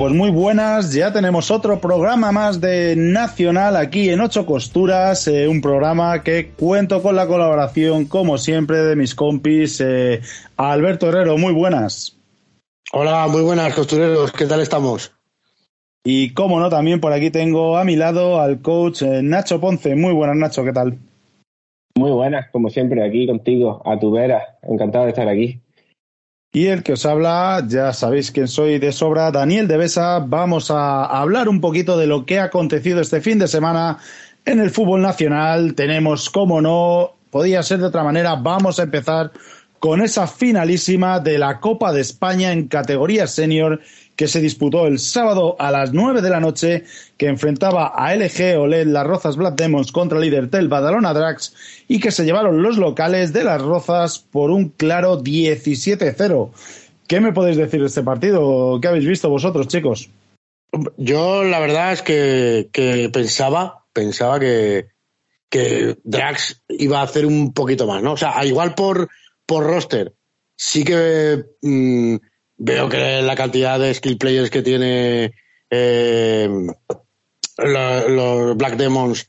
pues muy buenas. Ya tenemos otro programa más de Nacional aquí en Ocho Costuras. Eh, un programa que cuento con la colaboración, como siempre, de mis compis. Eh, Alberto Herrero, muy buenas. Hola, muy buenas, costureros. ¿Qué tal estamos? Y como no, también por aquí tengo a mi lado al coach eh, Nacho Ponce. Muy buenas, Nacho, ¿qué tal? Muy buenas, como siempre, aquí contigo, a tu vera. Encantado de estar aquí. Y el que os habla, ya sabéis quién soy de sobra, Daniel de Besa. Vamos a hablar un poquito de lo que ha acontecido este fin de semana en el fútbol nacional. Tenemos, como no, podía ser de otra manera, vamos a empezar con esa finalísima de la Copa de España en categoría senior que se disputó el sábado a las 9 de la noche, que enfrentaba a LG OLED Las Rozas Black Demons contra el líder Tel Badalona Drax y que se llevaron los locales de Las Rozas por un claro 17-0. ¿Qué me podéis decir de este partido? ¿Qué habéis visto vosotros, chicos? Yo la verdad es que, pensaba, pensaba que, que Drax iba a hacer un poquito más, ¿no? O sea, igual por, por roster, sí que mm, veo que la cantidad de skill players que tiene eh, los Black Demons,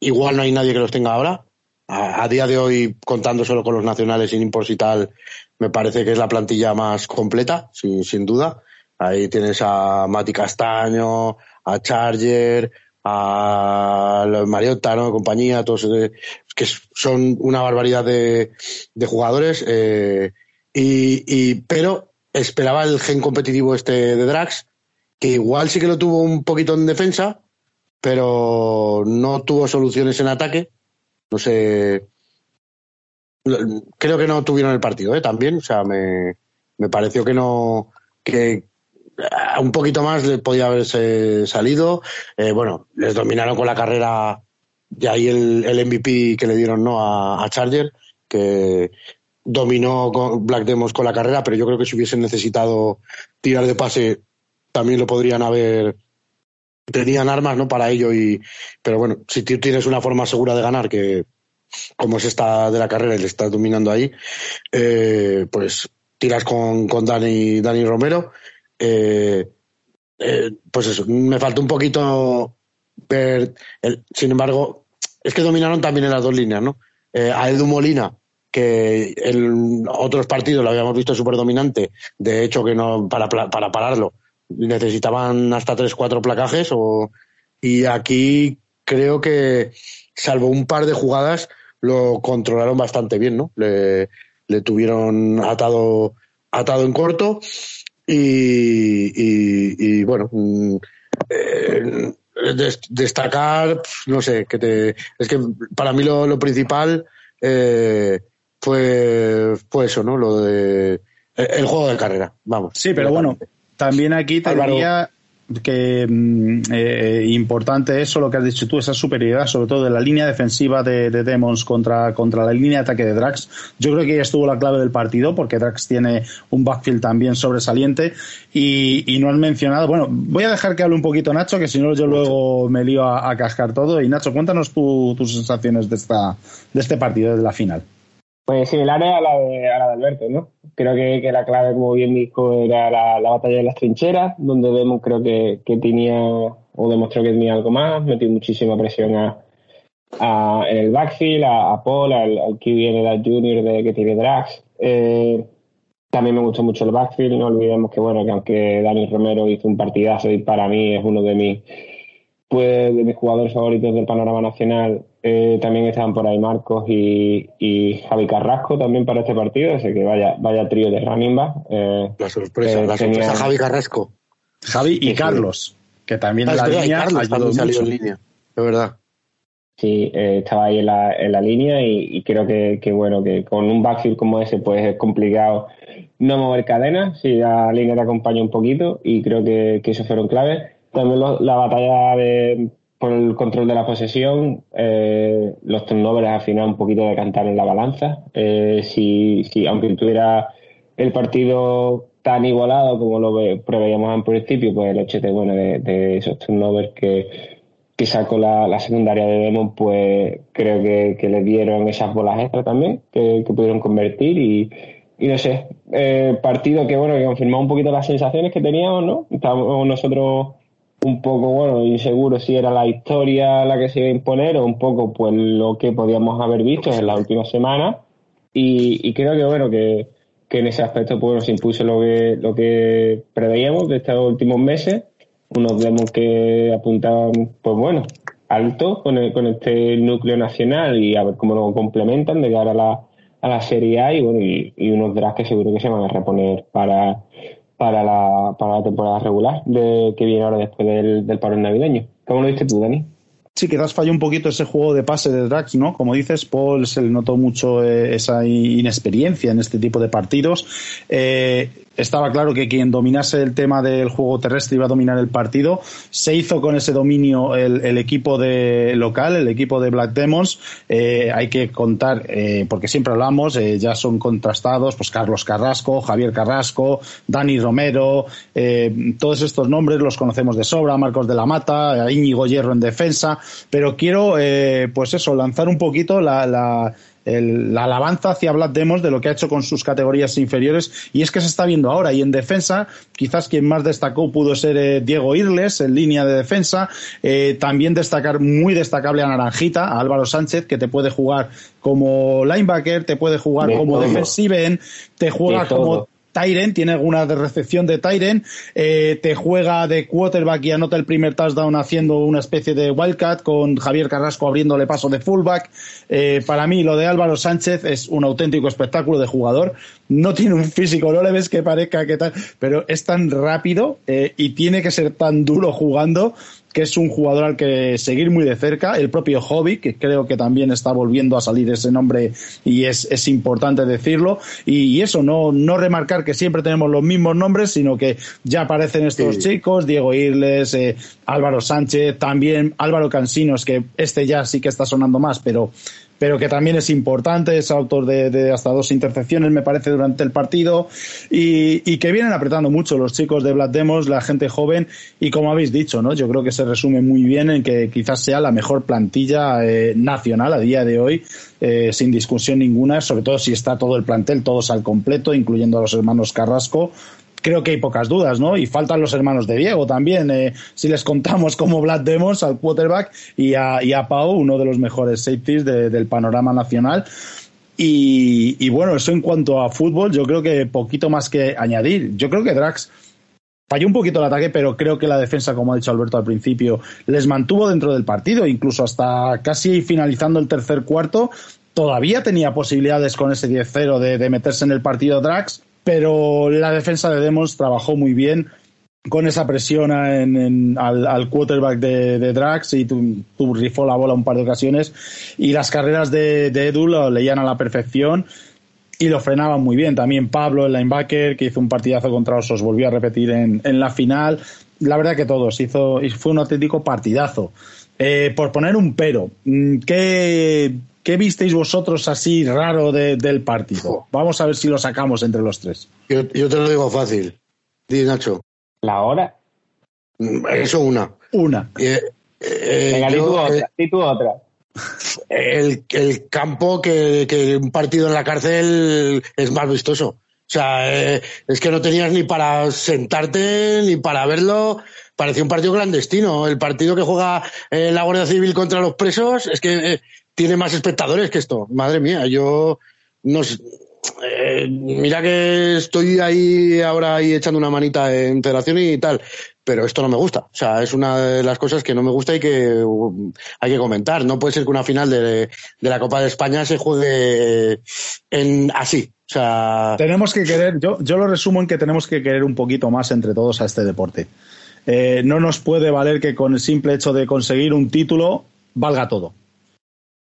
igual no hay nadie que los tenga ahora. A, día de hoy, contando solo con los nacionales sin impos y tal, me parece que es la plantilla más completa, sin, duda. Ahí tienes a Mati Castaño, a Charger, a Mariota, ¿no? Compañía, todos eh, que son una barbaridad de, jugadores. Eh, y, pero esperaba el gen competitivo este de Drax, que igual sí que lo tuvo un poquito en defensa, pero no tuvo soluciones en ataque. No sé. Creo que no tuvieron el partido, ¿eh? También. O sea, me, me pareció que no. que un poquito más le podía haberse salido. Eh, bueno, les dominaron con la carrera. De ahí el, el MVP que le dieron no a, a Charger, que dominó Black Demos con la carrera, pero yo creo que si hubiesen necesitado tirar de pase, también lo podrían haber. Tenían armas no para ello, y pero bueno, si tienes una forma segura de ganar, que como es esta de la carrera y le estás dominando ahí, eh, pues tiras con, con Dani, Dani Romero. Eh, eh, pues eso, me falta un poquito ver. El, sin embargo, es que dominaron también en las dos líneas, ¿no? a Edu Molina que en otros partidos lo habíamos visto súper dominante, de hecho que no para, para pararlo necesitaban hasta tres, cuatro placajes o, y aquí creo que salvo un par de jugadas lo controlaron bastante bien, ¿no? Le, tuvieron atado, atado en corto y, y, bueno, mm, eh, destacar, no sé, que te, es que para mí lo, lo principal eh, pues, pues eso, ¿no? Lo de el juego de carrera, vamos. Sí, pero bueno, también aquí te diría que mm, eh, importante eso, lo que has dicho tú, esa superioridad, sobre todo de la línea defensiva de, Demons contra, contra la línea de ataque de Drax. Yo creo que ya estuvo la clave del partido, porque Drax tiene un backfield también sobresaliente. Y, no has mencionado, bueno, voy a dejar que hable un poquito Nacho, que si no yo luego me lío a, cascar todo. Y Nacho, cuéntanos tus sensaciones de, esta, de este partido, de la final. Pues similares a la de, a la de Alberto, ¿no? Creo que, que la clave, como bien dijo, era la, la, batalla de las trincheras, donde Demos creo que, que, tenía, o demostró que tenía algo más, metió muchísima presión a, a el backfield, a, Paul, al, al QB Junior de, que tiene Drax. Eh, también me gustó mucho el backfield, no olvidemos que bueno, que aunque Dani Romero hizo un partidazo y para mí es uno de mis pues de mis jugadores favoritos del panorama nacional, eh, también estaban por ahí Marcos y, Javi Carrasco también para este partido, así que vaya, vaya trío de running back. Eh, la sorpresa, la sorpresa Javi Carrasco. Javi y Carlos, que también ah, en la línea Carlos salió en línea, de verdad. Sí, eh, estaba ahí en la, en la línea y, creo que, que, bueno, que con un backfield como ese pues es complicado no mover cadenas si la línea te acompaña un poquito y creo que, que eso fueron claves. También la batalla de por el control de la posesión, eh, los turnovers al final un poquito de cantar en la balanza. Eh, si, si, aunque tuviera el partido tan igualado como lo preveíamos en principio, pues el hecho de, bueno, de, esos turnovers que, que sacó la, secundaria de Demon, pues creo que, le dieron esas bolas extra también, que, pudieron convertir y y no sé, eh, partido que bueno, que confirmaba un poquito las sensaciones que teníamos, ¿no? Estábamos nosotros un poco, bueno, inseguros si era la historia la que se iba a imponer o un poco pues lo que podíamos haber visto en las últimas semanas. Y, creo que bueno, que, en ese aspecto pues nos impuso lo que, lo que preveíamos de estos últimos meses. Unos vemos que apuntaban, pues bueno, alto con, con este núcleo nacional y a ver cómo lo complementan de cara a la, a la Serie A y bueno, y, unos drafts que seguro que se van a reponer para para la, para la temporada regular de, que viene ahora después del, del paro navideño. ¿Cómo lo viste tú, Dani? Sí, quizás falló un poquito ese juego de pase de Drax, ¿no? Como dices, Paul se le notó mucho eh, esa inexperiencia en este tipo de partidos. Eh, estaba claro que quien dominase el tema del juego terrestre iba a dominar el partido. Se hizo con ese dominio el, equipo de local, el equipo de Black Demons. Eh, hay que contar, porque siempre hablamos, ya son contrastados, pues Carlos Carrasco, Javier Carrasco, Dani Romero, todos estos nombres los conocemos de sobra, Marcos de la Mata, Íñigo Hierro en defensa pero quiero, eh, pues eso, lanzar un poquito la, alabanza hacia Vlad Demos de lo que ha hecho con sus categorías inferiores. Y es que se está viendo ahora y en defensa quizás quien más destacó pudo ser eh, Diego Irles en línea de defensa. Eh, también destacar muy destacable a Naranjita a Álvaro Sánchez que te puede jugar como linebacker te puede jugar como defensive te juega como Tyren, tiene alguna de recepción de Tyren, eh, te juega de quarterback y anota el primer touchdown haciendo una especie de wildcat con Javier Carrasco abriéndole paso de fullback. Eh, para mí lo de Álvaro Sánchez es un auténtico espectáculo de jugador. No tiene un físico, no le ves que parezca que tal, pero es tan rápido eh, y tiene que ser tan duro jugando que es un jugador al que seguir muy de cerca. El propio Hobby, que creo que también está volviendo a salir ese nombre y es, es importante decirlo. Y, eso, no, no remarcar que siempre tenemos los mismos nombres, sino que ya aparecen estos chicos, Diego Irles, eh, Álvaro Sánchez, también Álvaro Cansinos, que este ya sí que está sonando más, pero pero que también es importante, es autor de, hasta dos intercepciones, me parece, durante el partido, y, que vienen apretando mucho los chicos de Black Demos, la gente joven, y como habéis dicho, ¿no? Yo creo que se resume muy bien en que quizás sea la mejor plantilla eh, nacional a día de hoy, eh, sin discusión ninguna, sobre todo si está todo el plantel, todos al completo, incluyendo a los hermanos Carrasco, creo que hay pocas dudas, ¿no? Y faltan los hermanos de Diego también, eh, si les contamos como Vlad Demos al quarterback y a, y a Pau, uno de los mejores safeties del panorama nacional. Y, bueno, eso en cuanto a fútbol, yo creo que poquito más que añadir. Yo creo que Drax falló un poquito el ataque, pero creo que la defensa, como ha dicho Alberto al principio, les mantuvo dentro del partido, incluso hasta casi finalizando el tercer cuarto. Todavía tenía posibilidades con ese 10-0 de, de meterse en el partido Drax pero la defensa de Demos trabajó muy bien con esa presión al, quarterback de, Drax y tu, rifó la bola un par de ocasiones y las carreras de, Edu lo leían a la perfección y lo frenaban muy bien. También Pablo, el linebacker, que hizo un partidazo contra Osos, volvió a repetir en, la final. La verdad que todos, hizo, fue un auténtico partidazo. Eh, por poner un pero, mm, ¿qué, ¿Qué visteis vosotros así raro del partido? Vamos a ver si lo sacamos entre los tres. Yo, te lo digo fácil. Di, Nacho. ¿La hora? Eso una. Una. Eh, eh, Venga, tú otra. tú otra. El, el campo que, que, un partido en la cárcel es más vistoso. O sea, eh, es que no tenías ni para sentarte ni para verlo. Parecía un partido clandestino. El partido que juega la Guardia Civil contra los presos es que tiene más espectadores que esto. Madre mía, yo no eh, mira que estoy ahí ahora ahí echando una manita en federación y tal, pero esto no me gusta. O sea, es una de las cosas que no me gusta y que uh, hay que comentar. No puede ser que una final de, la Copa de España se juegue en así. O sea, tenemos que querer, yo, yo lo resumo en que tenemos que querer un poquito más entre todos a este deporte. Eh, no nos puede valer que con el simple hecho de conseguir un título valga todo.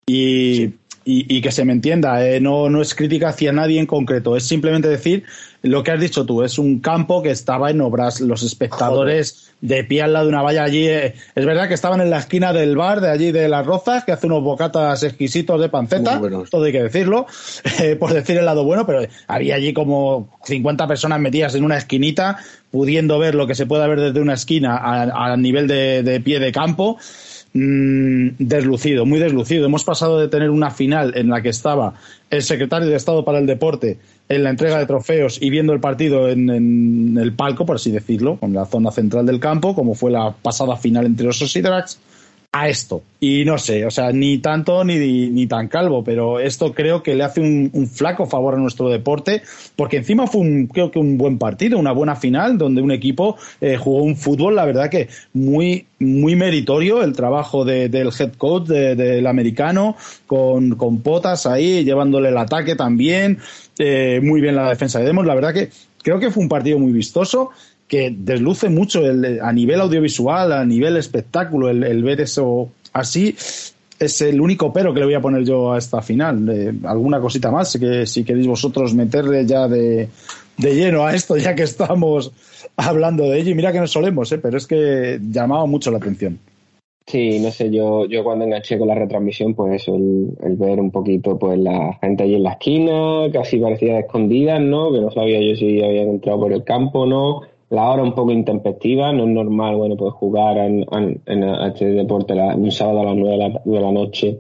Y, y, que se me entienda, eh, no, no es crítica hacia nadie en concreto, es simplemente decir lo que has dicho tú, es un campo que estaba en obras, los espectadores de pie al lado de una valla allí, eh, es verdad que estaban en la esquina del bar de allí de las Rozas, que hace unos bocatas exquisitos de panceta, todo hay que decirlo, eh, por decir el lado bueno, pero había allí como 50 personas metidas en una esquinita, pudiendo ver lo que se puede ver desde una esquina a, nivel de, de pie de campo mm, deslucido, muy deslucido. Hemos pasado de tener una final en la que estaba el secretario de Estado para el Deporte en la entrega de trofeos y viendo el partido en, el palco, por así decirlo, en la zona central del campo, como fue la pasada final entre los Osidrax, a esto. Y no sé, o sea, ni tanto ni, ni tan calvo, pero esto creo que le hace un, flaco favor a nuestro deporte, porque encima fue un, creo que un buen partido, una buena final, donde un equipo eh, jugó un fútbol, la verdad que muy, muy meritorio el trabajo del head coach del americano, con, con potas ahí, llevándole el ataque también, eh, muy bien la defensa de Demos, la verdad que creo que fue un partido muy vistoso que desluce mucho el, a nivel audiovisual, a nivel espectáculo, el, ver eso así. Es el único pero que le voy a poner yo a esta final. Eh, alguna cosita más que si queréis vosotros meterle ya de, de, lleno a esto, ya que estamos hablando de ello. Y mira que no solemos, eh, pero es que llamaba mucho la atención. Sí, no sé, yo, yo cuando enganché con la retransmisión, pues el, el, ver un poquito pues la gente allí en la esquina, casi parecía escondida, ¿no? Que no sabía yo si habían entrado por el campo o no la hora un poco intempestiva, no es normal, bueno, pues jugar en, en, este deporte un sábado a las nueve de la, noche,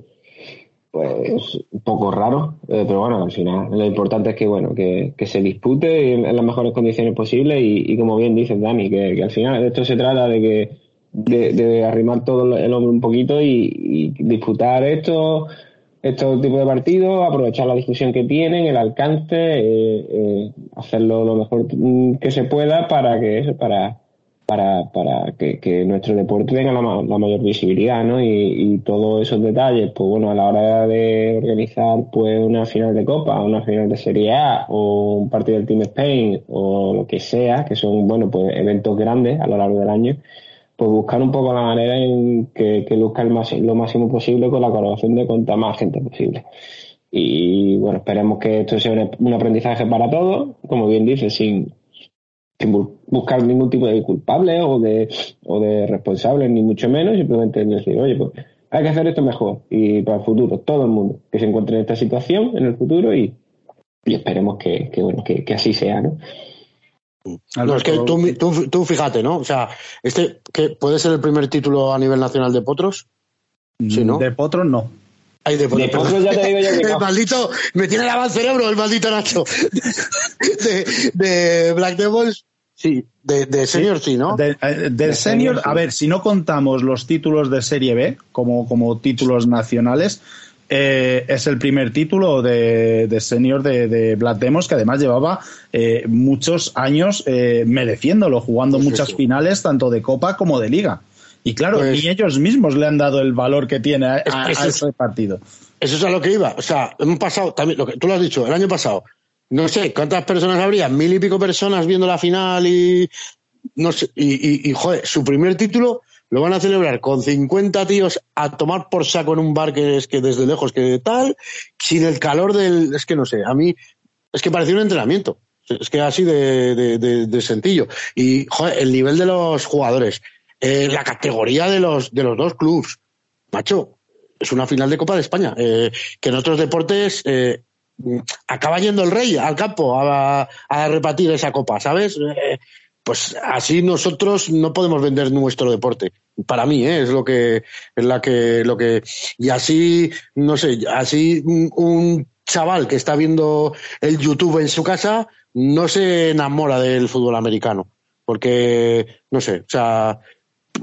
pues un poco raro, eh, pero bueno, al final lo importante es que, bueno, que, que se dispute en, las mejores condiciones posibles y, y como bien dices, Dani, que, que, al final esto se trata de que de, de arrimar todo el hombre un poquito y, y disputar esto estos tipos de partidos, aprovechar la discusión que tienen, el alcance, eh, eh, hacerlo lo mejor que se pueda para que para para, para que, nuestro deporte tenga la, mayor visibilidad, ¿no? Y, y, todos esos detalles, pues bueno, a la hora de organizar pues una final de Copa, una final de Serie A o un partido del Team Spain o lo que sea, que son, bueno, pues eventos grandes a lo largo del año, pues buscar un poco la manera en que, que luzca el lo máximo posible con la colaboración de cuanta más gente posible. Y bueno, esperemos que esto sea un, aprendizaje para todos, como bien dice, sin, buscar ningún tipo de culpable o de, o de responsable, ni mucho menos, simplemente decir, oye, pues hay que hacer esto mejor y para el futuro, todo el mundo que se encuentre en esta situación en el futuro y, y esperemos que, que bueno, que, que así sea, ¿no? No, es que tú, tú, fíjate, ¿no? O sea, este que puede ser el primer título a nivel nacional de potros. Sí, ¿no? De potros no. Ay, de, potros, ya te digo yo que El maldito, me tiene lavado el cerebro el maldito Nacho. de, Black Devils, sí. De, de senior sí, ¿no? De, eh, del senior, a ver, si no contamos los títulos de Serie B como, como títulos nacionales, eh, es el primer título de, de senior de, de Black Demos, que además llevaba eh, muchos años eh, mereciéndolo, jugando pues muchas finales, tanto de Copa como de Liga. Y claro, pues ni ellos mismos le han dado el valor que tiene a, ese partido. Eso es a lo que iba. O sea, hemos pasado, también, lo que tú lo has dicho, el año pasado, no sé cuántas personas habría, mil y pico personas viendo la final y. No sé, y, y joder, su primer título lo van a celebrar con 50 tíos a tomar por saco en un bar que es que desde lejos que tal, sin el calor del, es que no sé, a mí es que parecía un entrenamiento. Es que así de, de, de, sencillo. Y, joder, el nivel de los jugadores, eh, la categoría de los, de los dos clubs, macho, es una final de Copa de España. Eh, que en otros deportes eh, acaba yendo el rey al campo a, a repartir esa copa, ¿sabes? Pues así nosotros no podemos vender nuestro deporte. Para mí, ¿eh? es lo que, es la que, lo que, y así, no sé, así un, chaval que está viendo el YouTube en su casa no se enamora del fútbol americano. Porque, no sé, o sea,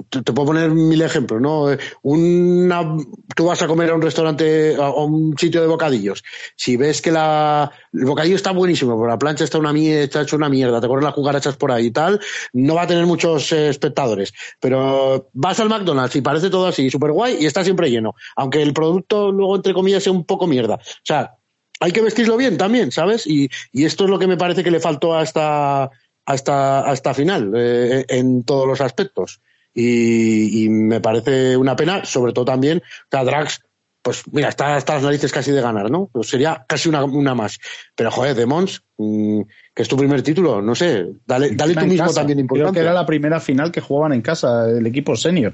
te, puedo poner mil ejemplos, ¿no? Una, tú vas a comer a un restaurante o un sitio de bocadillos. Si ves que la, el bocadillo está buenísimo, pero la plancha está, una mierda, está hecho una mierda, te corren las cucarachas por ahí y tal, no va a tener muchos eh, espectadores. Pero vas al McDonald's y parece todo así, súper guay y está siempre lleno. Aunque el producto luego, entre comillas, sea un poco mierda. O sea, hay que vestirlo bien también, ¿sabes? Y, y esto es lo que me parece que le faltó a esta, a esta, a esta final, eh, en todos los aspectos y, me parece una pena, sobre todo también que a Drax, pues mira, está hasta las narices casi de ganar, ¿no? Pues sería casi una, una más. Pero joder, Demons, mmm, que es tu primer título, no sé, dale, dale tú mismo también importante. Creo que era la primera final que jugaban en casa el equipo senior.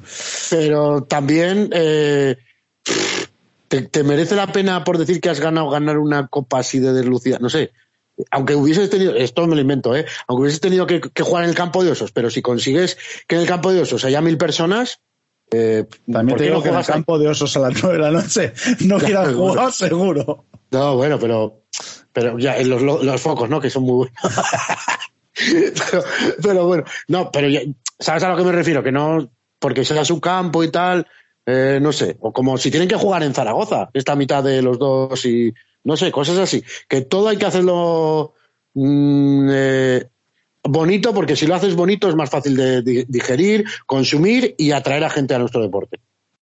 Pero también eh, te, te, merece la pena por decir que has ganado ganar una copa así de deslucida, no sé, aunque hubieses tenido, esto me lo invento, ¿eh? aunque hubieses tenido que, jugar en el campo de osos, pero si consigues que en el campo de osos haya mil personas, Eh, También te digo que en el campo de osos a las 9 de la noche no quieras jugar seguro. No, bueno, pero, pero ya los, los focos, ¿no? Que son muy buenos. pero, pero, bueno, no, pero ya, ¿sabes a lo que me refiero? Que no, porque sea su campo y tal, eh, no sé, o como si tienen que jugar en Zaragoza, esta mitad de los dos y no sé, cosas así. Que todo hay que hacerlo mmm, eh, bonito, porque si lo haces bonito es más fácil de digerir, consumir y atraer a gente a nuestro deporte.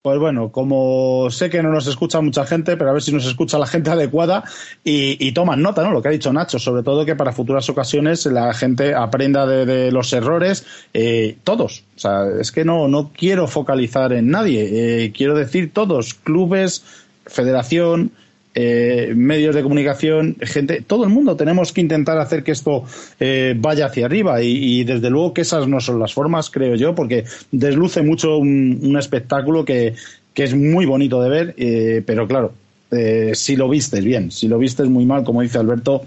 Pues bueno, como sé que no nos escucha mucha gente, pero a ver si nos escucha la gente adecuada y, y toman nota, ¿no? Lo que ha dicho Nacho, sobre todo que para futuras ocasiones la gente aprenda de, de los errores, eh, todos. O sea, es que no, no quiero focalizar en nadie, eh, quiero decir todos, clubes, federación, eh, medios de comunicación, gente, todo el mundo tenemos que intentar hacer que esto eh, vaya hacia arriba. Y, desde luego que esas no son las formas, creo yo, porque desluce mucho un, espectáculo que, que, es muy bonito de ver, eh, pero claro, si lo vistes bien, si lo vistes muy mal, como dice Alberto,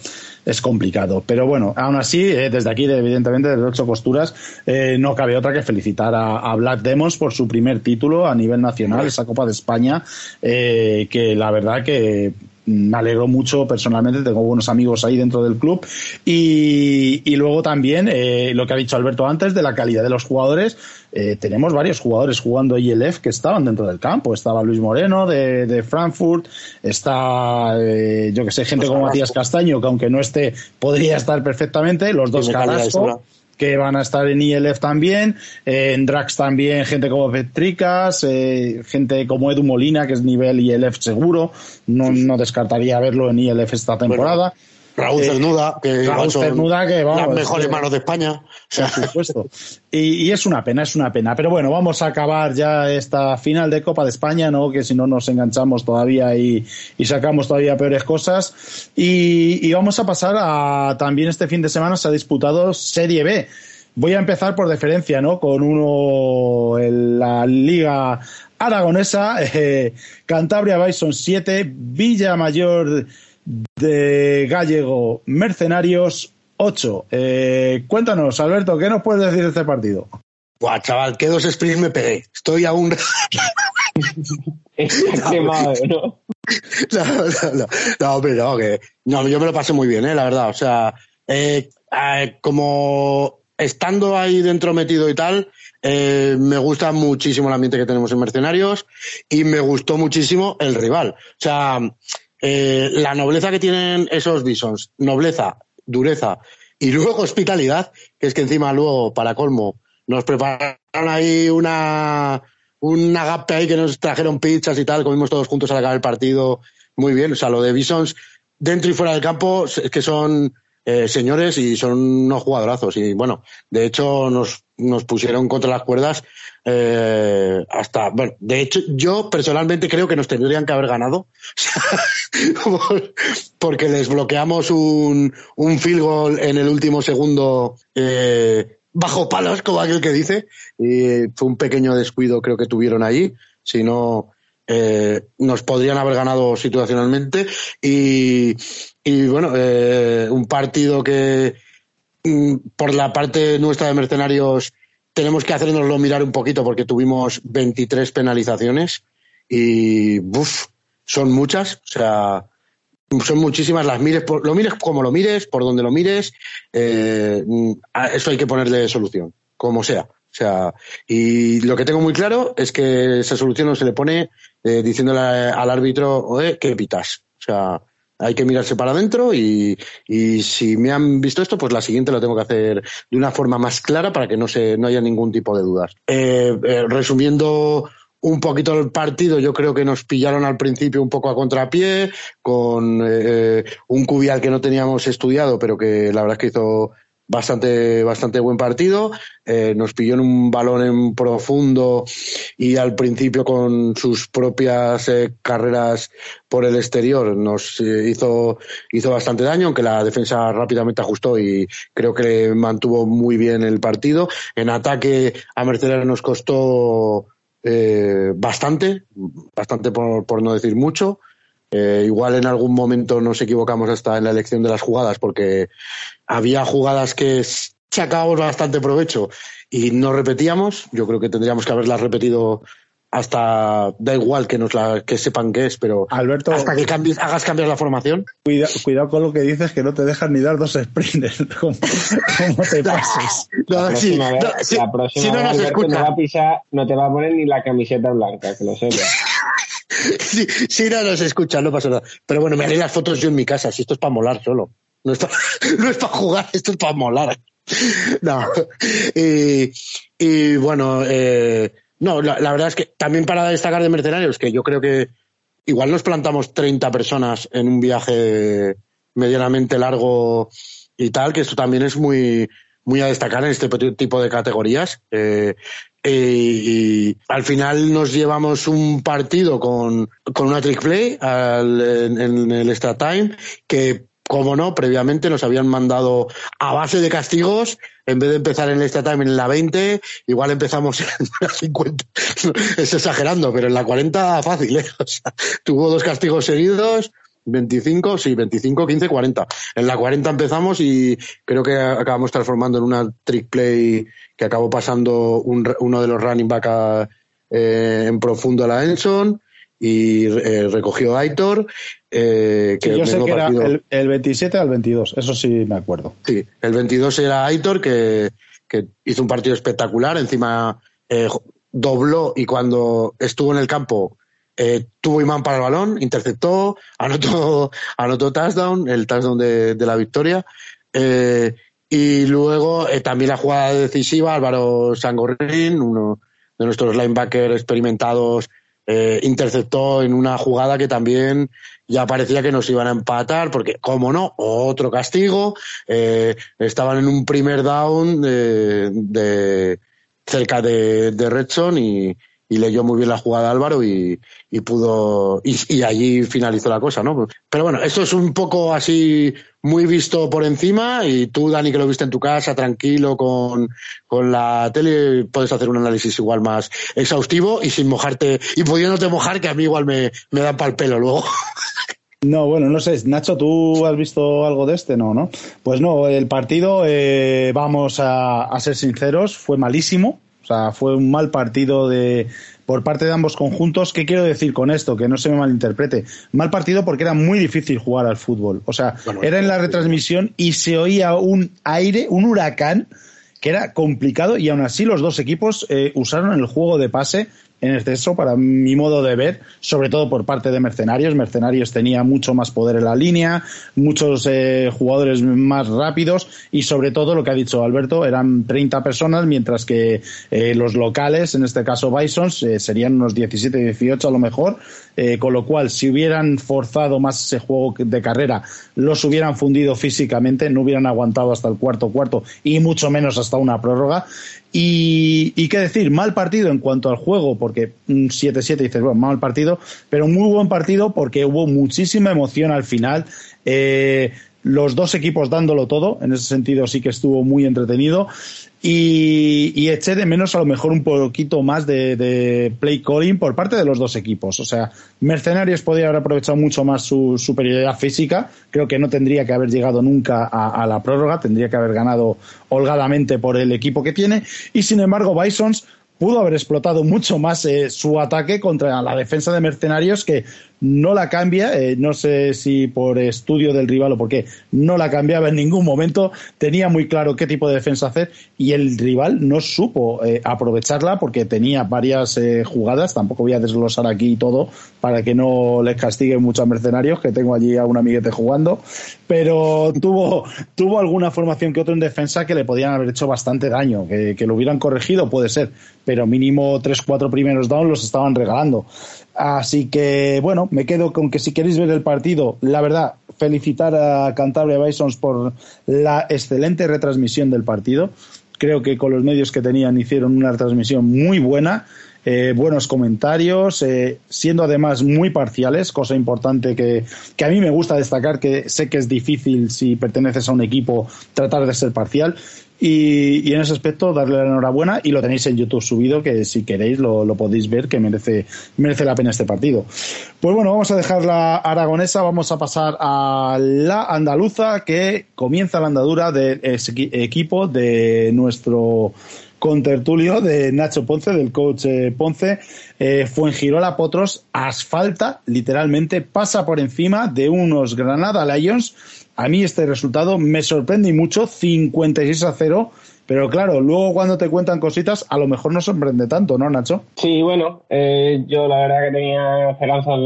es complicado. Pero bueno, aún así, eh, desde aquí, evidentemente, desde ocho posturas, eh, no cabe otra que felicitar a, a, Black Demons por su primer título a nivel nacional, esa Copa de España, eh, que la verdad que me alegro mucho personalmente, tengo buenos amigos ahí dentro del club. Y, y luego también eh, lo que ha dicho Alberto antes de la calidad de los jugadores, eh, tenemos varios jugadores jugando ILF que estaban dentro del campo, estaba Luis Moreno de, de Frankfurt, está eh, yo que sé, gente como Matías Castaño que aunque no esté podría estar perfectamente, los dos Carrasco que van a estar en ILF también, eh, en Drax también gente como Petricas, eh, gente como Edu Molina, que es nivel ILF seguro, no, no descartaría verlo en ILF esta temporada. Bueno. Raúl Cernuda, que, Raúl Cernuda, que vamos, las mejores manos de España. O sea. Por supuesto. Y, y, es una pena, es una pena. Pero bueno, vamos a acabar ya esta final de Copa de España, ¿no? Que si no nos enganchamos todavía y, y sacamos todavía peores cosas. Y, y, vamos a pasar a también este fin de semana se ha disputado Serie B. Voy a empezar por deferencia, ¿no? Con uno en la Liga Aragonesa, eh, Cantabria Bison 7, Villa Mayor de Gallego Mercenarios 8. Eh, cuéntanos, Alberto, ¿qué nos puedes decir de este partido? Buah, chaval, qué dos sprints me pegué. Estoy aún. Está quemado, ¿no? No, no, no, no, no, que. No, yo me lo pasé muy bien, ¿eh? la verdad. O sea, eh, eh, como estando ahí dentro metido y tal, eh, me gusta muchísimo el ambiente que tenemos en Mercenarios y me gustó muchísimo el rival. O sea, eh, la nobleza que tienen esos Bisons, nobleza, dureza y luego hospitalidad, que es que encima luego, para colmo, nos prepararon ahí una, un agape ahí que nos trajeron pizzas y tal, comimos todos juntos al acabar el partido, muy bien, o sea, lo de Bisons dentro y fuera del campo es que son eh, señores y son unos jugadorazos. Y bueno, de hecho nos, nos pusieron contra las cuerdas eh, hasta, bueno, de hecho yo personalmente creo que nos tendrían que haber ganado. Porque les bloqueamos un, un field goal en el último segundo eh, bajo palos, como aquel que dice, y fue un pequeño descuido creo que tuvieron ahí, si no eh, nos podrían haber ganado situacionalmente y, y bueno, eh, un partido que mm, por la parte nuestra de mercenarios tenemos que hacernoslo mirar un poquito porque tuvimos 23 penalizaciones y uf, son muchas, o sea, son muchísimas las mires, por, lo mires como lo mires, por donde lo mires, eh, a eso hay que ponerle solución, como sea. O sea, y lo que tengo muy claro es que esa solución no se le pone eh, diciéndole al árbitro, oye, ¿qué pitas? O sea, hay que mirarse para adentro y, y, si me han visto esto, pues la siguiente lo tengo que hacer de una forma más clara para que no, se, no haya ningún tipo de dudas. Eh, eh, resumiendo un poquito el partido, yo creo que nos pillaron al principio un poco a contrapié, con eh, un cubial que no teníamos estudiado, pero que la verdad es que hizo bastante, bastante buen partido. Eh, nos pilló en un balón en profundo y al principio con sus propias eh, carreras por el exterior nos eh, hizo, hizo bastante daño, aunque la defensa rápidamente ajustó y creo que mantuvo muy bien el partido. En ataque a Mercedes nos costó eh, bastante, bastante por, por no decir mucho. Eh, igual en algún momento nos equivocamos hasta en la elección de las jugadas porque había jugadas que sacábamos bastante provecho y no repetíamos. Yo creo que tendríamos que haberlas repetido hasta da igual que nos la que sepan qué es, pero Alberto, hasta que cambies, hagas cambiar la formación. Cuida, cuidado con lo que dices, que no te dejan ni dar dos sprints. ¿Cómo, te pases? la próxima vez, no, si, la próxima si no, vez Alberto, no, va a pisar, no te va a poner ni la camiseta blanca, que lo sepas. si, si no nos escucha, no pasa nada. Pero bueno, me haré las fotos yo en mi casa, si esto es para molar solo. No es para, no es jugar, esto es para molar. No. Y, y bueno, eh, no, la, verdad es que también para destacar de Mercenarios, que yo creo que igual nos plantamos 30 personas en un viaje medianamente largo y tal, que esto también es muy, muy a destacar en este tipo de categorías. Eh, y, al final nos llevamos un partido con, con una trick play al, en, en, el extra time que como no, previamente nos habían mandado a base de castigos, en vez de empezar en el extra time en la 20, igual empezamos en la 50. es exagerando, pero en la 40 fácil, ¿eh? O sea, tuvo dos castigos seguidos, 25, sí, 25, 15, 40. En la 40 empezamos y creo que acabamos transformando en una trick play que acabó pasando un, uno de los running back a, eh, en profundo a la Enson y eh, recogió Aitor. Eh, que sí, yo sé que partido... era el, el, 27 al 22, eso sí me acuerdo. Sí, el 22 era Aitor, que, que hizo un partido espectacular, encima eh, dobló y cuando estuvo en el campo eh, tuvo imán para el balón, interceptó, anotó, anotó touchdown, el touchdown de, la victoria. Eh, y luego eh, también la jugada decisiva, Álvaro Sangorrín, uno de nuestros linebackers experimentados, eh, interceptó en una jugada que también ya parecía que nos iban a empatar, porque, como no, otro castigo. Estaban en un primer down de, cerca de, de y, y leyó muy bien la jugada Álvaro y, y pudo y, allí finalizó la cosa, ¿no? Pero bueno, esto es un poco así muy visto por encima y tú, Dani, que lo viste en tu casa, tranquilo, con, con la tele, puedes hacer un análisis igual más exhaustivo y sin mojarte y pudiéndote mojar, que a mí igual me, me dan pa'l pelo luego. No, bueno, no sé, Nacho, ¿tú has visto algo de este? No, ¿no? Pues no, el partido, eh, vamos a, a ser sinceros, fue malísimo. O sea, fue un mal partido de, por parte de ambos conjuntos. ¿Qué quiero decir con esto? Que no se me malinterprete. Mal partido porque era muy difícil jugar al fútbol. O sea, bueno, era en la retransmisión y se oía un aire, un huracán, que era complicado y aún así los dos equipos eh, usaron el juego de pase en exceso para mi modo de ver, sobre todo por parte de Mercenarios. Mercenarios tenía mucho más poder en la línea, muchos eh, jugadores más rápidos y sobre todo lo que ha dicho Alberto, eran 30 personas, mientras que eh, los locales, en este caso Bisons, eh, serían unos 17, 18 a lo mejor, eh, con lo cual si hubieran forzado más ese juego de carrera, los hubieran fundido físicamente, no hubieran aguantado hasta el cuarto cuarto y mucho menos hasta una prórroga. Y, y, qué decir, mal partido en cuanto al juego, porque un 7-7 dices, bueno, mal partido, pero muy buen partido porque hubo muchísima emoción al final. Eh, los dos equipos dándolo todo, en ese sentido sí que estuvo muy entretenido. Y, y, eché de menos a lo mejor un poquito más de, de, play calling por parte de los dos equipos. O sea, Mercenarios podría haber aprovechado mucho más su superioridad física. Creo que no tendría que haber llegado nunca a, la prórroga, tendría que haber ganado holgadamente por el equipo que tiene. Y sin embargo, Bisons pudo haber explotado mucho más eh, su ataque contra la defensa de Mercenarios que no la cambia, eh, no sé si por estudio del rival o por qué, no la cambiaba en ningún momento, tenía muy claro qué tipo de defensa hacer y el rival no supo eh, aprovecharla porque tenía varias eh, jugadas, tampoco voy a desglosar aquí todo para que no les castiguen mucho a mercenarios, que tengo allí a un amiguete jugando, pero tuvo, tuvo alguna formación que otro en defensa que le podían haber hecho bastante daño, que, que lo hubieran corregido, puede ser, pero mínimo tres, cuatro primeros downs los estaban regalando. Así que, bueno, me quedo con que si queréis ver el partido, la verdad, felicitar a Cantabria Bisons por la excelente retransmisión del partido. Creo que con los medios que tenían hicieron una retransmisión muy buena, eh, buenos comentarios, eh, siendo además muy parciales, cosa importante que, que a mí me gusta destacar, que sé que es difícil si perteneces a un equipo tratar de ser parcial, y, y, en ese aspecto darle la enhorabuena y lo tenéis en YouTube subido que si queréis lo, lo, podéis ver que merece, merece la pena este partido. Pues bueno, vamos a dejar la aragonesa, vamos a pasar a la andaluza que comienza la andadura del equipo de nuestro con tertulio de Nacho Ponce, del coach eh, Ponce. Eh, Fuengirola Potros asfalta, literalmente, pasa por encima de unos Granada Lions. A mí este resultado me sorprende y mucho, 56 a 0 pero claro, luego cuando te cuentan cositas, a lo mejor no sorprende tanto, ¿no, Nacho? Sí, bueno, eh, yo la verdad que tenía esperanzas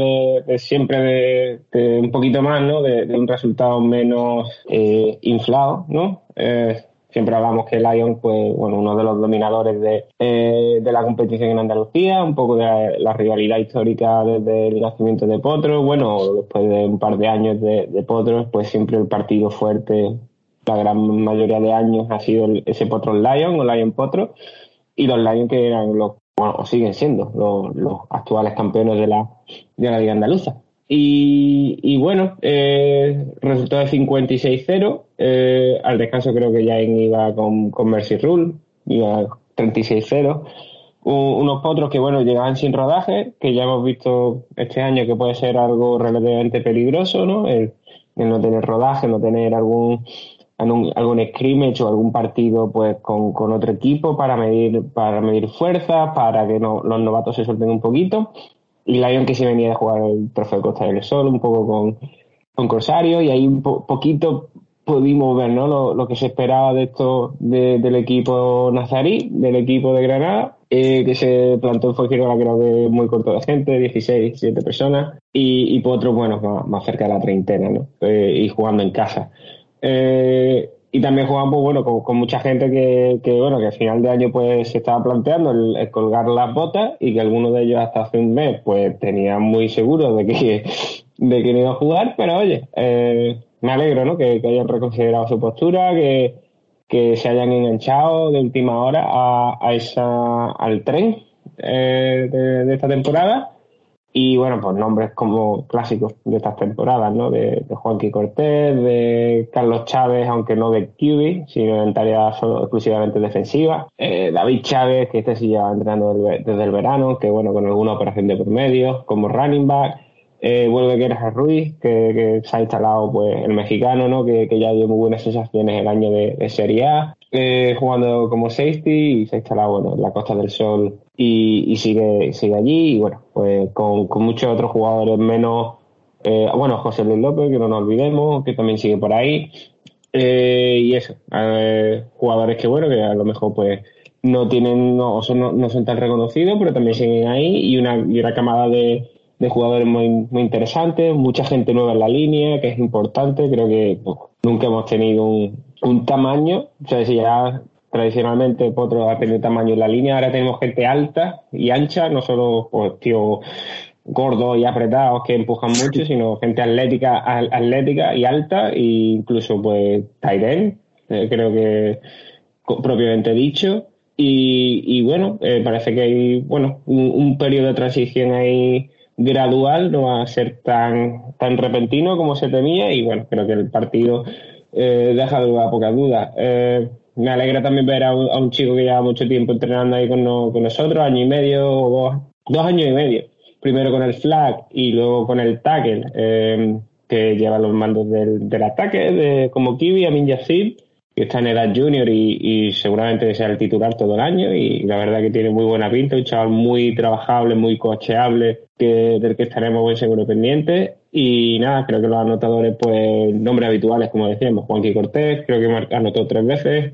de, siempre de, un poquito más, ¿no? De, un resultado menos eh, inflado, ¿no? Eh, siempre hablamos que Lyon, pues, bueno, uno de los dominadores de, de la competición en Andalucía, un poco de la, rivalidad histórica desde el nacimiento de Potros, bueno, después de un par de años de, de Potros, pues siempre el partido fuerte la gran mayoría de años ha sido ese Potro Lion o Lion Potro y los Lions que eran los, bueno, o siguen siendo los, actuales campeones de la, de la Liga Andaluza. Y, bueno, eh, resultado de 56-0. Eh, al descanso creo que ya iba con, con Mercy Rule, iba 36-0. unos potros que, bueno, llegaban sin rodaje, que ya hemos visto este año que puede ser algo relativamente peligroso, ¿no? el no tener rodaje, no tener algún algún, scrimmage o algún partido pues con, otro equipo para medir para medir fuerzas, para que no, los novatos se suelten un poquito. Y Lion que se venía de jugar el trofeo de Costa del Sol un poco con, con Corsario y ahí un poquito pudimos ver ¿no? lo, que se esperaba de esto del equipo nazarí, del equipo de Granada, eh, que se plantó en Fuengirola creo que muy corto de gente, 16, 17 personas, y, y Potro, bueno, más, cerca de la treintena, ¿no? Eh, y jugando en casa. Eh, y también jugamos pues, bueno, con, mucha gente que, que, bueno, que al final de año pues se estaba planteando el, colgar las botas y que algunos de ellos hasta hace un mes pues tenían muy seguro de que, de que no iba a jugar, pero oye, eh, me alegro, ¿no? Que, hayan reconsiderado su postura, que, que se hayan enganchado de última hora a, a esa, al tren eh, de, esta temporada y bueno, pues nombres como clásicos de estas temporadas, ¿no? De, de Juanqui Cortés, de Carlos Chávez, aunque no de QB, sino en tareas solo, exclusivamente defensivas. Eh, David Chávez, que este sí lleva entrenando desde el verano, que bueno, con alguna operación de por medio, como running back. Eh, vuelve Guerra Ruiz, que, se ha instalado pues el mexicano, ¿no? Que, ya dio muy buenas sensaciones el año de, Serie A. Eh, jugando como safety y se ha instalado bueno, en la Costa del Sol y, sigue, sigue allí. Y bueno, pues con, muchos otros jugadores menos. Eh, bueno, José Luis López, que no nos olvidemos, que también sigue por ahí. Eh, y eso, jugadores que bueno, que a lo mejor pues no tienen, no son, no, son tan reconocidos, pero también siguen ahí. Y una, y una camada de, de jugadores muy, muy interesantes, mucha gente nueva en la línea, que es importante. Creo que pues, nunca hemos tenido un, un tamaño, o sea, si ya tradicionalmente Potro ha tenido tamaño en la línea, ahora tenemos gente alta y ancha, no solo pues, tío gordos y apretados que empujan mucho, sino gente atlética, atlética y alta, e incluso pues Tyren, eh, creo que propiamente dicho. Y, bueno, eh, parece que hay bueno un, periodo de transición ahí gradual, no va a ser tan, tan repentino como se temía, y bueno, creo que el partido eh, deja dudas. Eh, me alegra también ver a un, chico que lleva mucho tiempo entrenando ahí con, nosotros, año y medio o dos, años y medio. Primero con el flag y luego con el tackle, eh, que lleva los mandos del, ataque, de, como Kiwi, Amin Yassid, que está en edad junior y, seguramente sea el titular todo el año. Y la verdad que tiene muy buena pinta, un chaval muy trabajable, muy cocheable, que, del que estaremos muy seguro pendientes. Y nada, creo que los anotadores, pues, nombres habituales, como decíamos, Juanqui Cortés, creo que anotó tres veces.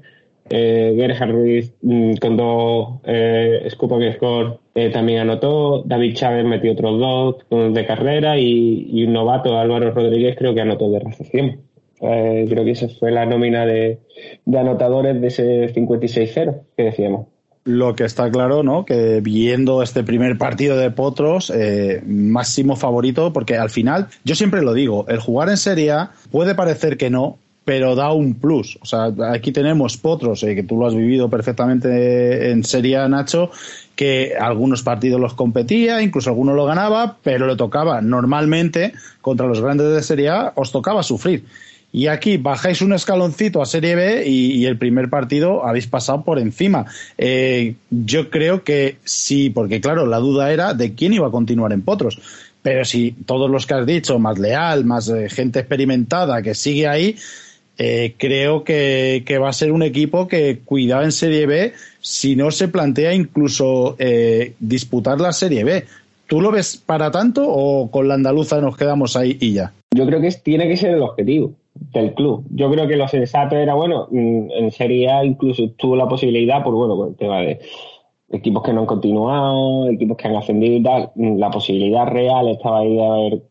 Eh, Gerhard Ruiz mm, con dos eh, Score eh, también anotó. David Chávez metió otros dos de carrera y, un novato, Álvaro Rodríguez, creo que anotó de recepción. Eh, creo que esa fue la nómina de, anotadores de ese 56-0 que decíamos. Lo que está claro, ¿no? Que viendo este primer partido de Potros, eh, máximo favorito, porque al final, yo siempre lo digo, el jugar en Serie A puede parecer que no, pero da un plus. O sea, aquí tenemos Potros, eh, que tú lo has vivido perfectamente en Serie A, Nacho, que algunos partidos los competía, incluso algunos lo ganaba, pero le tocaba normalmente contra los grandes de Serie A, os tocaba sufrir. Y aquí bajáis un escaloncito a Serie B y, el primer partido habéis pasado por encima. Eh, yo creo que sí, porque claro, la duda era de quién iba a continuar en Potros. Pero si todos los que has dicho, más Leal, más eh, gente experimentada que sigue ahí, eh, creo que, va a ser un equipo que cuidado en Serie B si no se plantea incluso disputar la Serie B. ¿Tú lo ves para tanto o con la andaluza nos quedamos ahí y ya? Yo creo que tiene que ser el objetivo del club. Yo creo que lo sensato era, bueno, mm, en Serie A incluso tuvo la posibilidad, por bueno, el tema de equipos que no han continuado, equipos que han ascendido y tal, mm, la posibilidad real estaba ahí de haber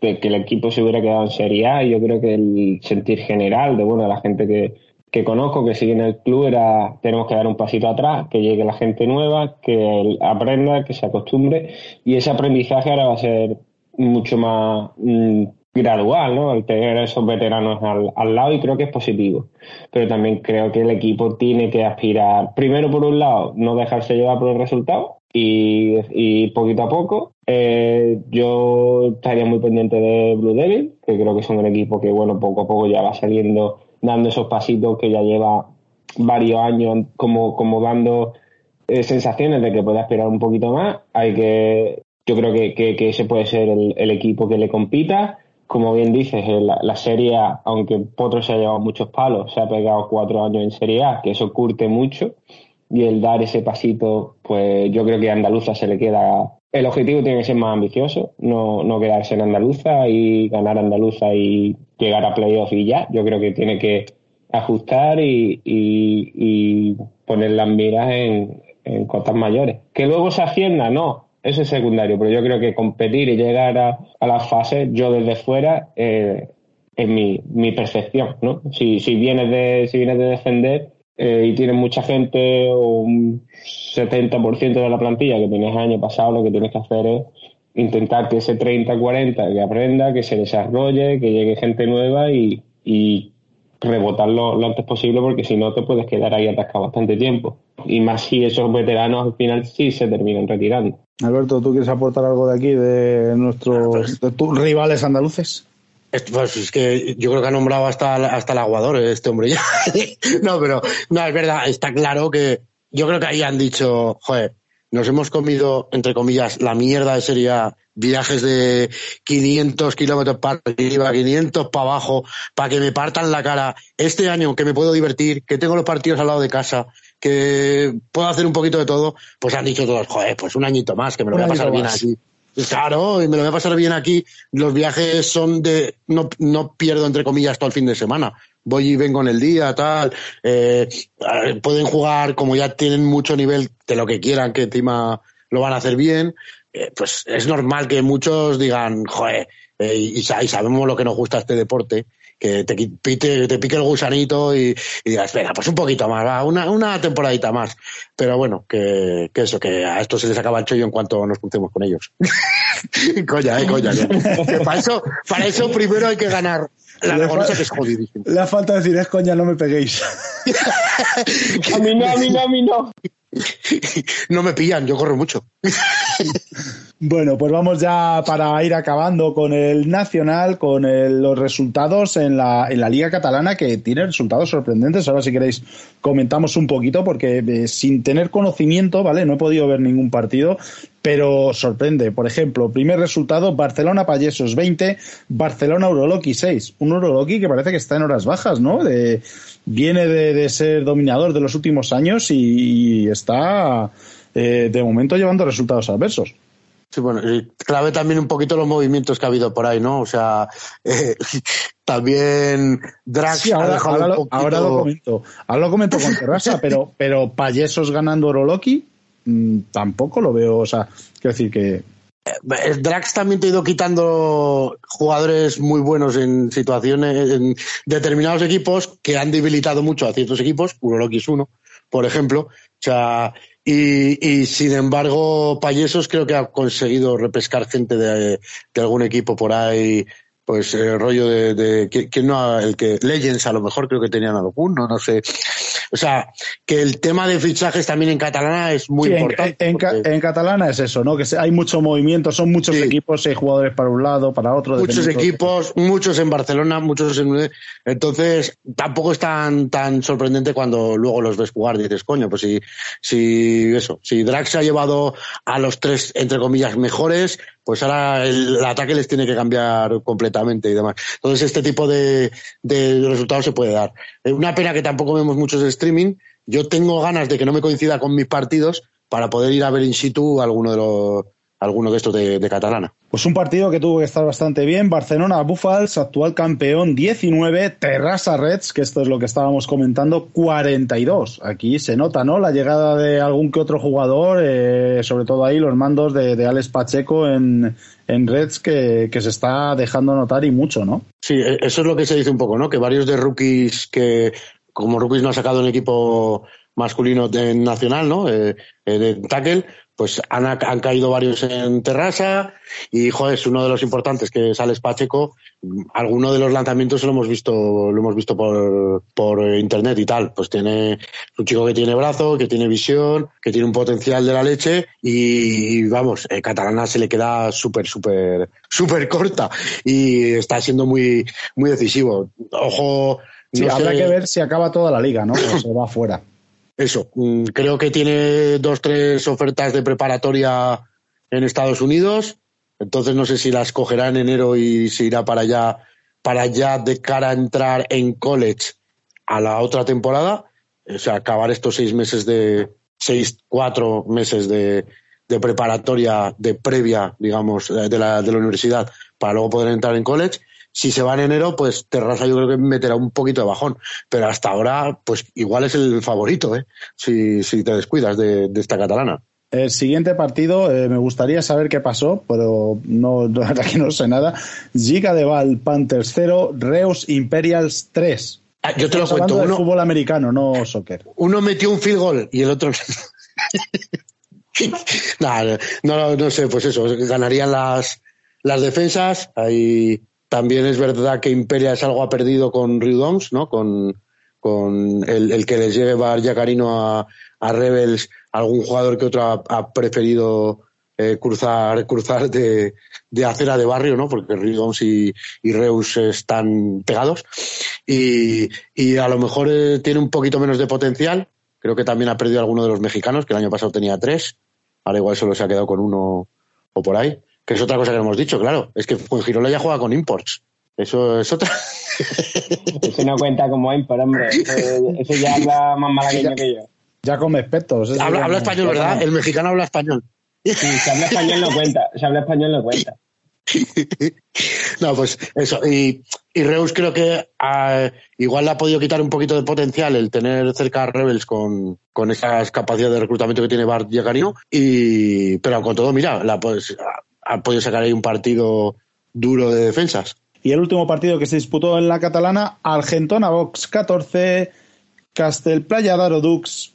de que el equipo se hubiera quedado en Serie A y yo creo que el sentir general de bueno la gente que, que conozco que sigue en el club era tenemos que dar un pasito atrás, que llegue la gente nueva, que aprenda, que se acostumbre y ese aprendizaje ahora va a ser mucho más mm, gradual, ¿no? El tener esos veteranos al, al, lado y creo que es positivo. Pero también creo que el equipo tiene que aspirar, primero por un lado, no dejarse llevar por el resultado y, y poquito a poco. Eh, yo estaría muy pendiente de Blue Devil, que creo que son un equipo que, bueno, poco a poco ya va saliendo, dando esos pasitos que ya lleva varios años como, como dando eh, sensaciones de que puede aspirar un poquito más. Hay que, yo creo que, que, ese puede ser el, el equipo que le compita como bien dices, la, la, Serie A, aunque Potro se ha llevado muchos palos, se ha pegado cuatro años en Serie A, que eso curte mucho. Y el dar ese pasito, pues yo creo que a Andaluza se le queda. El objetivo tiene que ser más ambicioso, no, no quedarse en Andaluza y ganar Andaluza y llegar a playoff y ya. Yo creo que tiene que ajustar y, y, y poner las miras en, en cotas mayores. Que luego se hacienda, no eso es secundario, pero yo creo que competir y llegar a, a las fases, yo desde fuera, eh, es mi, percepción, ¿no? Si, si vienes de, si vienes de defender eh, y tienes mucha gente o un 70% de la plantilla que el año pasado, lo que tienes que hacer es intentar que ese 30-40 que aprenda, que se desarrolle, que llegue gente nueva y, y rebotarlo lo antes posible porque si no te puedes quedar ahí atascado bastante tiempo. Y más si esos veteranos al final sí se terminan retirando. Alberto, ¿tú quieres aportar algo de aquí, de nuestros de tus rivales andaluces? Pues es que yo creo que ha nombrado hasta, hasta el aguador este hombre ya. no, pero no, es verdad, está claro que yo creo que ahí han dicho, joder, nos hemos comido, entre comillas, la mierda de sería viajes de 500 kilómetros para arriba, 500 para abajo, para que me partan la cara. Este año que me puedo divertir, que tengo los partidos al lado de casa, que puedo hacer un poquito de todo, pues han dicho todos, joder, pues un añito más, que me lo voy a pasar bien aquí. Claro, y me lo voy a pasar bien aquí. Los viajes son de, no, no pierdo entre comillas todo el fin de semana. Voy y vengo en el día, tal. Eh, pueden jugar como ya tienen mucho nivel de lo que quieran, que encima lo van a hacer bien. Eh, pues es normal que muchos digan, joder, eh, y, y, sabemos lo que nos gusta este deporte que te, pite, te pique el gusanito y, y, digas, venga, pues un poquito más, va, una, una temporadita más. Pero bueno, que, que, eso, que a esto se les acaba el chollo en cuanto nos crucemos con ellos. coña, eh, coña. Que para, eso, para eso primero hay que ganar la reconoce que es jodidísimo. Le falta decir, es coña, no me peguéis. a mí no, a mí no, a mí no. No me pillan, yo corro mucho. Bueno, pues vamos ya para ir acabando con el Nacional, con los resultados en la, en la Liga Catalana, que tiene resultados sorprendentes. Ahora, si queréis, comentamos un poquito, porque eh, sin tener conocimiento, ¿vale? No he podido ver ningún partido, pero sorprende. Por ejemplo, primer resultado, Barcelona Payesos 20, Barcelona Uroloki 6. Un Uroloki que parece que está en horas bajas, ¿no? Viene de, de ser dominador de los últimos años y, y está eh, de momento llevando resultados adversos. Sí, bueno, y clave también un poquito los movimientos que ha habido por ahí, ¿no? O sea, eh, también Drax sí, ahora, ahora, lo, ahora, lo, comento. Ahora lo comento con Terrasa, pero, pero Payesos ganando Oroloki mmm, tampoco lo veo. O sea, quiero decir que. Eh, Drax también te ha ido quitando jugadores muy buenos en situaciones, en determinados equipos que han debilitado mucho a ciertos equipos. Uroloki es uno, por ejemplo. O sea, y, y, sin embargo, Payesos creo que ha conseguido repescar gente de, de algún equipo por ahí pues el rollo de, de que, que, no el que Legends a lo mejor creo que tenían alguno no sé. O sea que el tema de fichajes también en catalana es muy sí, importante en, en, porque... en, catalana es eso no que hay mucho movimiento son muchos sí. equipos hay jugadores para un lado para otro muchos equipos de... muchos en Barcelona muchos en entonces tampoco es tan tan sorprendente cuando luego los ves jugar dices coño pues si si eso si Drax se ha llevado a los tres entre comillas mejores pues ahora el, ataque les tiene que cambiar completamente y demás. Entonces este tipo de, de resultados se puede dar. Eh, una pena que tampoco vemos muchos de streaming. Yo tengo ganas de que no me coincida con mis partidos para poder ir a ver in situ alguno de los alguno de estos de, Catalana. Pues un partido que tuvo que estar bastante bien. Barcelona Buffals, actual campeón 19, Terrassa Reds, que esto es lo que estábamos comentando, 42. Aquí se nota, ¿no? La llegada de algún que otro jugador, eh, sobre todo ahí los mandos de, de Alex Pacheco en, en Reds que, que, se está dejando notar y mucho, ¿no? Sí, e, eso es lo que se dice un poco, ¿no? Que varios de rookies que como rookies no ha sacado un equipo masculino de nacional, ¿no? Eh, eh, de tackle, pues han, han, caído varios en Terrassa y, joder, es uno de los importantes que sale Pacheco. Alguno de los lanzamientos lo hemos visto, lo hemos visto por, por internet y tal. Pues tiene un chico que tiene brazo, que tiene visión, que tiene un potencial de la leche y, vamos, eh, Catalana se le queda súper, súper, súper corta y está siendo muy, muy decisivo. Ojo. Sí, habrá que ver si acaba toda la liga, ¿no? O se va fuera eso, mm, creo que tiene dos, tres ofertas de preparatoria en Estados Unidos, entonces no sé si las cogerá en enero y se irá para allá, para allá de cara a entrar en college a la otra temporada, o sea, acabar estos seis meses de, seis, cuatro meses de, de preparatoria, de previa, digamos, de la, de la universidad, para luego poder entrar en college si se va en enero, pues Terrassa yo creo que meterá un poquito de bajón. Pero hasta ahora, pues igual es el favorito, ¿eh? si, si te descuidas de, esta catalana. El siguiente partido, eh, me gustaría saber qué pasó, pero no, que no sé nada. Giga de Val, Panthers 0, Reus Imperials 3. Ah, yo te lo cuento. Uno, fútbol americano, no soccer. Uno metió un field goal y el otro. no, no, no sé, pues eso, ganarían las, las defensas. Ahí también es verdad que Imperia es algo ha perdido con Riudoms, ¿no? Con, con el, que les lleva Yacarino a, a Rebels, algún jugador que otro ha, preferido eh, cruzar, cruzar de, de, acera de barrio, ¿no? Porque Riudoms y, y, Reus están pegados. Y, y a lo mejor eh, tiene un poquito menos de potencial. Creo que también ha perdido alguno de los mexicanos, que el año pasado tenía tres. Ahora igual solo se ha quedado con uno o por ahí. Que es otra cosa que hemos dicho, claro. Es que Girola ya juega con imports. Eso es otra. Eso no cuenta como import, hombre. Eso, ya habla más malagueño que yo. Ya come espetos. Habla, habla español, ¿verdad? El mexicano habla español. Sí, si habla español no cuenta. Si habla español no cuenta. no, pues eso. Y, y Reus creo que ah, igual le ha podido quitar un poquito de potencial el tener cerca a Rebels con, con esas capacidades de reclutamiento que tiene Bart Yacarino. Y, pero con todo, mira, la, pues, ha podido sacar ahí un partido duro de defensas. Y el último partido que se disputó en la catalana, Argentona Box 14, Castelplaya Daro Dux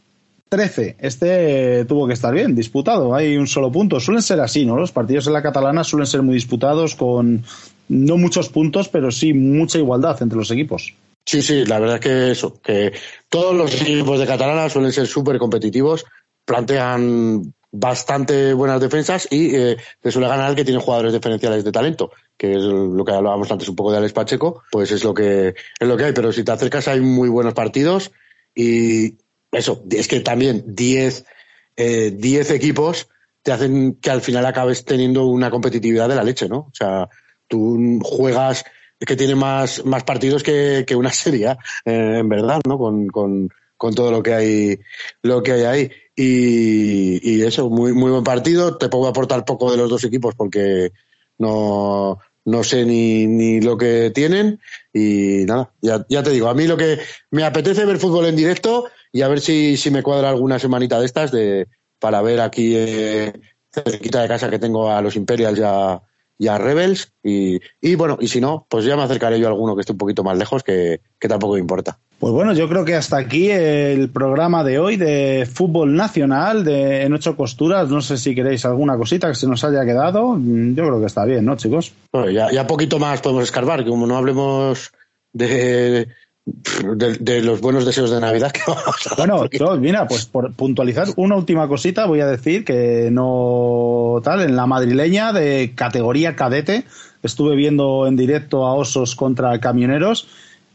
13. Este eh, tuvo que estar bien disputado, hay un solo punto. Suelen ser así, ¿no? Los partidos en la catalana suelen ser muy disputados con no muchos puntos, pero sí mucha igualdad entre los equipos. Sí, sí, la verdad es que eso, que todos los equipos de catalana suelen ser súper competitivos, plantean bastante buenas defensas y eh, te suele ganar el que tiene jugadores diferenciales de talento, que es lo que hablábamos antes un poco de Alex Pacheco, pues es lo que es lo que hay, pero si te acercas hay muy buenos partidos y eso, es que también 10 eh, equipos te hacen que al final acabes teniendo una competitividad de la leche, ¿no? O sea, tú juegas que tiene más, más partidos que, que una serie, eh, en verdad, ¿no? Con, con, con todo lo que hay, lo que hay ahí. Y, eso, muy, muy buen partido. Te puedo aportar poco de los dos equipos porque no, no sé ni, ni lo que tienen. Y nada, ya, ya te digo, a mí lo que me apetece ver fútbol en directo y a ver si, si me cuadra alguna semanita de estas de, para ver aquí eh, cerquita de casa que tengo a los Imperials ya y a Rebels. Y, y, bueno, y si no, pues ya me acercaré yo a alguno que esté un poquito más lejos, que, que tampoco me importa. Pues bueno, yo creo que hasta aquí el programa de hoy de fútbol nacional de en ocho costuras. No sé si queréis alguna cosita que se nos haya quedado. Yo creo que está bien, ¿no, chicos? Bueno, ya, ya poquito más podemos escarbar, que como no hablemos de, de, los buenos deseos de Navidad que vamos a Bueno, mira, pues por puntualizar una última cosita, voy a decir que no tal, en la madrileña de categoría cadete, estuve viendo en directo a Osos contra Camioneros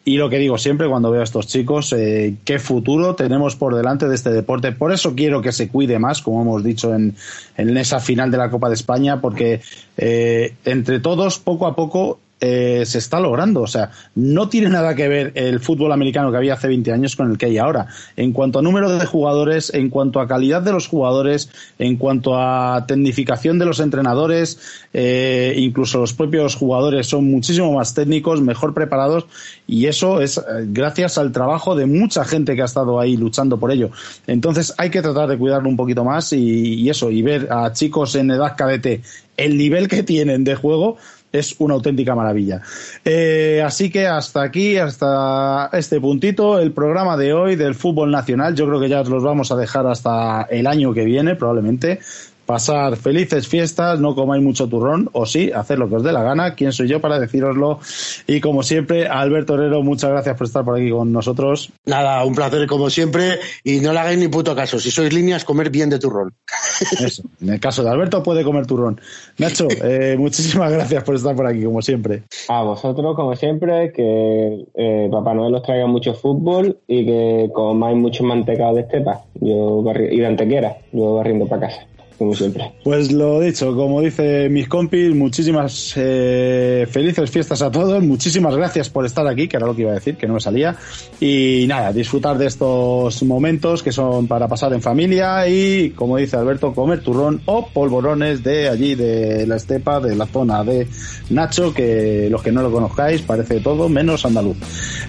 Y lo que digo siempre cuando veo a estos chicos, eh, qué futuro tenemos por delante de este deporte. Por eso quiero que se cuide más, como hemos dicho en, en esa final de la Copa de España, porque eh, entre todos, poco a poco, eh, se está logrando. O sea, no tiene nada que ver el fútbol americano que había hace 20 años con el que hay ahora. En cuanto a número de jugadores, en cuanto a calidad de los jugadores, en cuanto a tecnificación de los entrenadores, eh, incluso los propios jugadores son muchísimo más técnicos, mejor preparados y eso es eh, gracias al trabajo de mucha gente que ha estado ahí luchando por ello. Entonces hay que tratar de cuidarlo un poquito más y, y eso, y ver a chicos en edad cadete el nivel que tienen de juego es una auténtica maravilla. Eh, así que hasta aquí, hasta este puntito, el programa de hoy del fútbol nacional. Yo creo que ya los vamos a dejar hasta el año que viene, probablemente pasar felices fiestas, no comáis mucho turrón, o sí, hacer lo que os dé la gana. ¿Quién soy yo para deciroslo? Y como siempre, Alberto Herrero, muchas gracias por estar por aquí con nosotros. Nada, un placer como siempre y no le hagáis ni puto caso. Si sois líneas, comer bien de turrón. Eso, en el caso de Alberto puede comer turrón. Nacho, eh, muchísimas gracias por estar por aquí, como siempre. A vosotros, como siempre, que eh, Papá Noel os traiga mucho fútbol y que comáis mucho mantecado de estepa yo y de antequera, yo barriendo para casa como siempre. Pues lo dicho, como dice mis compis, muchísimas eh, felices fiestas a todos, muchísimas gracias por estar aquí, que era lo que iba a decir, que no me salía. Y nada, disfrutar de estos momentos que son para pasar en familia y, como dice Alberto, comer turrón o polvorones de allí, de la estepa, de la zona de Nacho, que los que no lo conozcáis parece todo menos andaluz.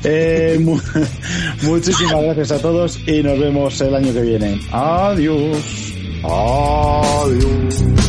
Eh, muchísimas gracias a todos y nos vemos el año que viene. Adiós. Adiós.